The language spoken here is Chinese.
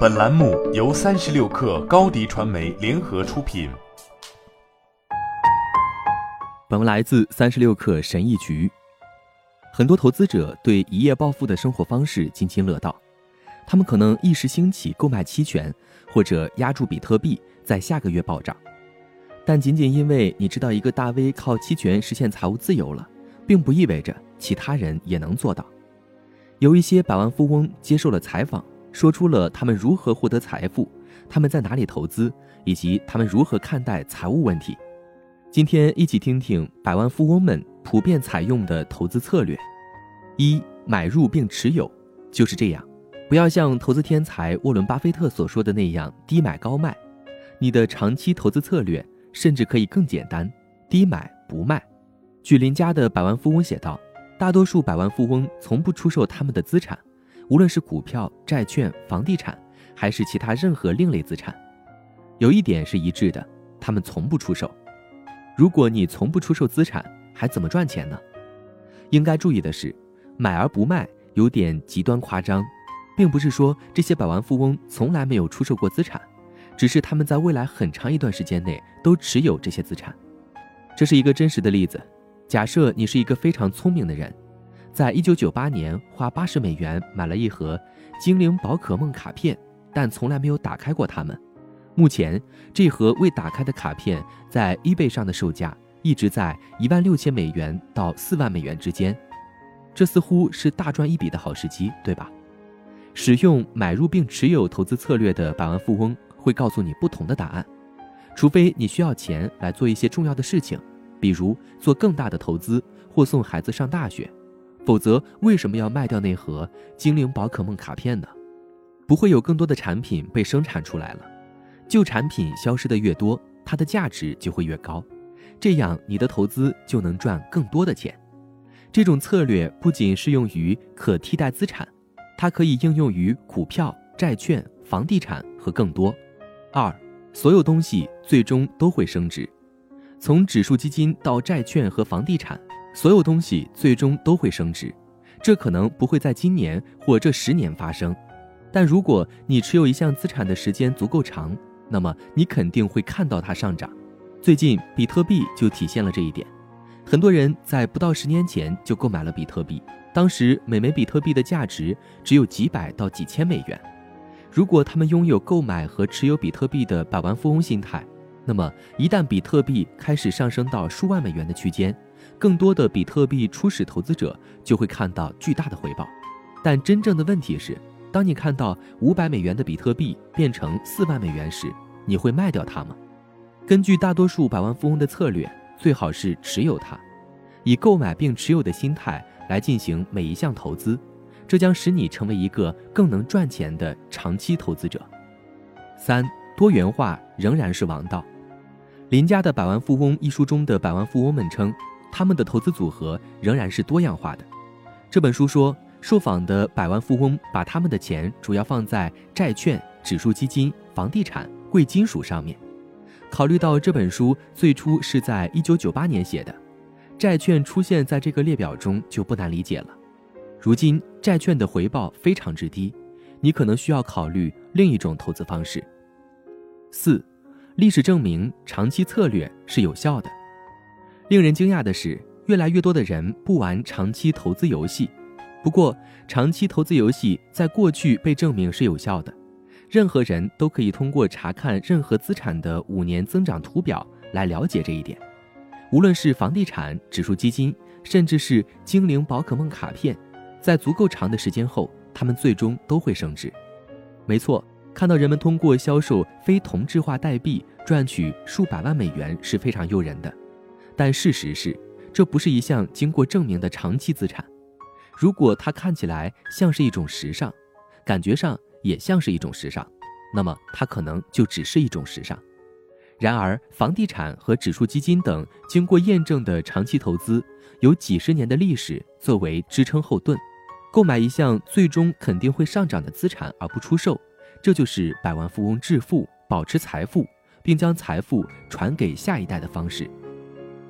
本栏目由三十六氪高低传媒联合出品。本文来自三十六氪神译局。很多投资者对一夜暴富的生活方式津津乐道，他们可能一时兴起购买期权，或者压住比特币在下个月暴涨。但仅仅因为你知道一个大 V 靠期权实现财务自由了，并不意味着其他人也能做到。有一些百万富翁接受了采访。说出了他们如何获得财富，他们在哪里投资，以及他们如何看待财务问题。今天一起听听百万富翁们普遍采用的投资策略：一、买入并持有，就是这样。不要像投资天才沃伦·巴菲特所说的那样低买高卖。你的长期投资策略甚至可以更简单：低买不卖。据林家的百万富翁写道，大多数百万富翁从不出售他们的资产。无论是股票、债券、房地产，还是其他任何另类资产，有一点是一致的：他们从不出售。如果你从不出售资产，还怎么赚钱呢？应该注意的是，买而不卖有点极端夸张，并不是说这些百万富翁从来没有出售过资产，只是他们在未来很长一段时间内都持有这些资产。这是一个真实的例子。假设你是一个非常聪明的人。在一九九八年，花八十美元买了一盒精灵宝可梦卡片，但从来没有打开过它们。目前，这盒未打开的卡片在 eBay 上的售价一直在一万六千美元到四万美元之间。这似乎是大赚一笔的好时机，对吧？使用买入并持有投资策略的百万富翁会告诉你不同的答案，除非你需要钱来做一些重要的事情，比如做更大的投资或送孩子上大学。否则，为什么要卖掉那盒精灵宝可梦卡片呢？不会有更多的产品被生产出来了。旧产品消失的越多，它的价值就会越高，这样你的投资就能赚更多的钱。这种策略不仅适用于可替代资产，它可以应用于股票、债券、房地产和更多。二，所有东西最终都会升值，从指数基金到债券和房地产。所有东西最终都会升值，这可能不会在今年或这十年发生，但如果你持有一项资产的时间足够长，那么你肯定会看到它上涨。最近比特币就体现了这一点，很多人在不到十年前就购买了比特币，当时每枚比特币的价值只有几百到几千美元。如果他们拥有购买和持有比特币的百万富翁心态，那么一旦比特币开始上升到数万美元的区间，更多的比特币初始投资者就会看到巨大的回报，但真正的问题是，当你看到五百美元的比特币变成四万美元时，你会卖掉它吗？根据大多数百万富翁的策略，最好是持有它，以购买并持有的心态来进行每一项投资，这将使你成为一个更能赚钱的长期投资者。三，多元化仍然是王道。林家的《百万富翁》一书中的百万富翁们称。他们的投资组合仍然是多样化的。这本书说，受访的百万富翁把他们的钱主要放在债券、指数基金、房地产、贵金属上面。考虑到这本书最初是在1998年写的，债券出现在这个列表中就不难理解了。如今债券的回报非常之低，你可能需要考虑另一种投资方式。四，历史证明长期策略是有效的。令人惊讶的是，越来越多的人不玩长期投资游戏。不过，长期投资游戏在过去被证明是有效的。任何人都可以通过查看任何资产的五年增长图表来了解这一点。无论是房地产、指数基金，甚至是精灵宝可梦卡片，在足够长的时间后，它们最终都会升值。没错，看到人们通过销售非同质化代币赚取数百万美元是非常诱人的。但事实是，这不是一项经过证明的长期资产。如果它看起来像是一种时尚，感觉上也像是一种时尚，那么它可能就只是一种时尚。然而，房地产和指数基金等经过验证的长期投资，有几十年的历史作为支撑后盾。购买一项最终肯定会上涨的资产而不出售，这就是百万富翁致富、保持财富，并将财富传给下一代的方式。